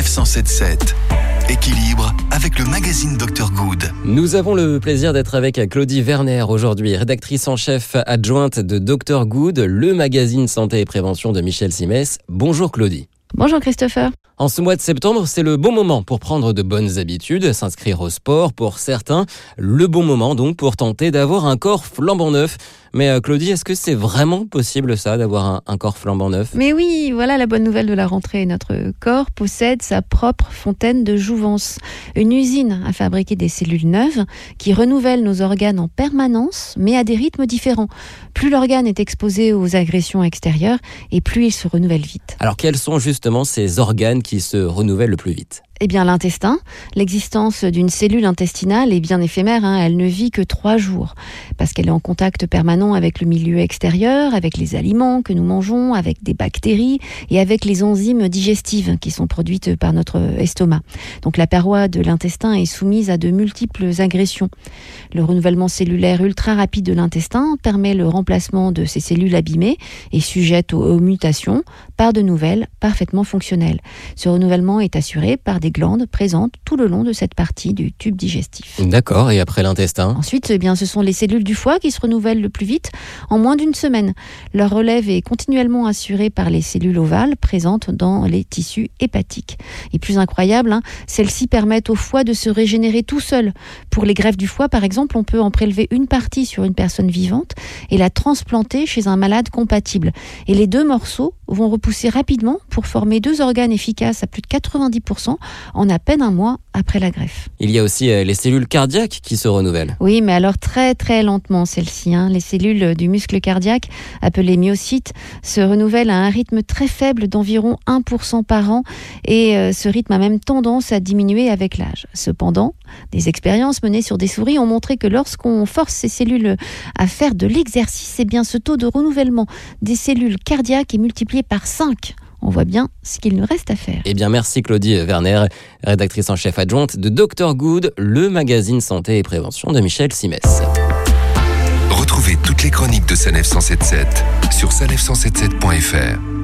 Sanef 177. Équilibre avec le magazine Dr Good. Nous avons le plaisir d'être avec Claudie Werner aujourd'hui, rédactrice en chef adjointe de Dr Good, le magazine santé et prévention de Michel Simès. Bonjour Claudie. Bonjour Christopher. En ce mois de septembre, c'est le bon moment pour prendre de bonnes habitudes, s'inscrire au sport pour certains, le bon moment donc pour tenter d'avoir un corps flambant neuf. Mais euh, Claudie, est-ce que c'est vraiment possible ça, d'avoir un, corps flambant neuf? Mais oui, voilà la bonne nouvelle de la rentrée. Notre corps possède sa propre fontaine de jouvence, une usine à fabriquer des cellules neuves qui renouvellent nos organes en permanence, mais à des rythmes différents. Plus l'organe est exposé aux agressions extérieures et plus il se renouvelle vite. Alors quels sont justement ces organes qui se renouvellent le plus vite? Eh bien, l'intestin, l'existence d'une cellule intestinale est bien éphémère. Hein. Elle ne vit que trois jours parce qu'elle est en contact permanent avec le milieu extérieur, avec les aliments que nous mangeons, avec des bactéries et avec les enzymes digestives qui sont produites par notre estomac. Donc, la paroi de l'intestin est soumise à de multiples agressions. Le renouvellement cellulaire ultra rapide de l'intestin permet le remplacement de ces cellules abîmées et sujettes aux mutations par de nouvelles parfaitement fonctionnelles. Ce renouvellement est assuré par des glandes présentes tout le long de cette partie du tube digestif. D'accord, et après l'intestin? Ensuite, eh bien, ce sont les cellules du foie qui se renouvellent le plus vite en moins d'une semaine. Leur relève est continuellement assurée par les cellules ovales présentes dans les tissus hépatiques. Et plus incroyable, hein, celles-ci permettent au foie de se régénérer tout seul. Pour les greffes du foie, par exemple, on peut en prélever une partie sur une personne vivante et la transplanter chez un malade compatible. Et les deux morceaux vont repousser rapidement pour former deux organes efficaces à plus de 90% en à peine un mois après la greffe. Il y a aussi euh, les cellules cardiaques qui se renouvellent. Oui, mais alors très très lentement celles-ci. Hein. Les cellules du muscle cardiaque, appelées myocytes, se renouvellent à un rythme très faible d'environ 1% par an et euh, ce rythme a même tendance à diminuer avec l'âge. Cependant, des expériences menées sur des souris ont montré que lorsqu'on force ces cellules à faire de l'exercice, eh bien ce taux de renouvellement des cellules cardiaques est multiplié par 5 on voit bien ce qu'il nous reste à faire. Eh bien, merci Claudie Werner, rédactrice en chef adjointe de Dr Good, le magazine santé et prévention de Michel Simès. Retrouvez toutes les chroniques de Sanef 177 sur sanef177.fr.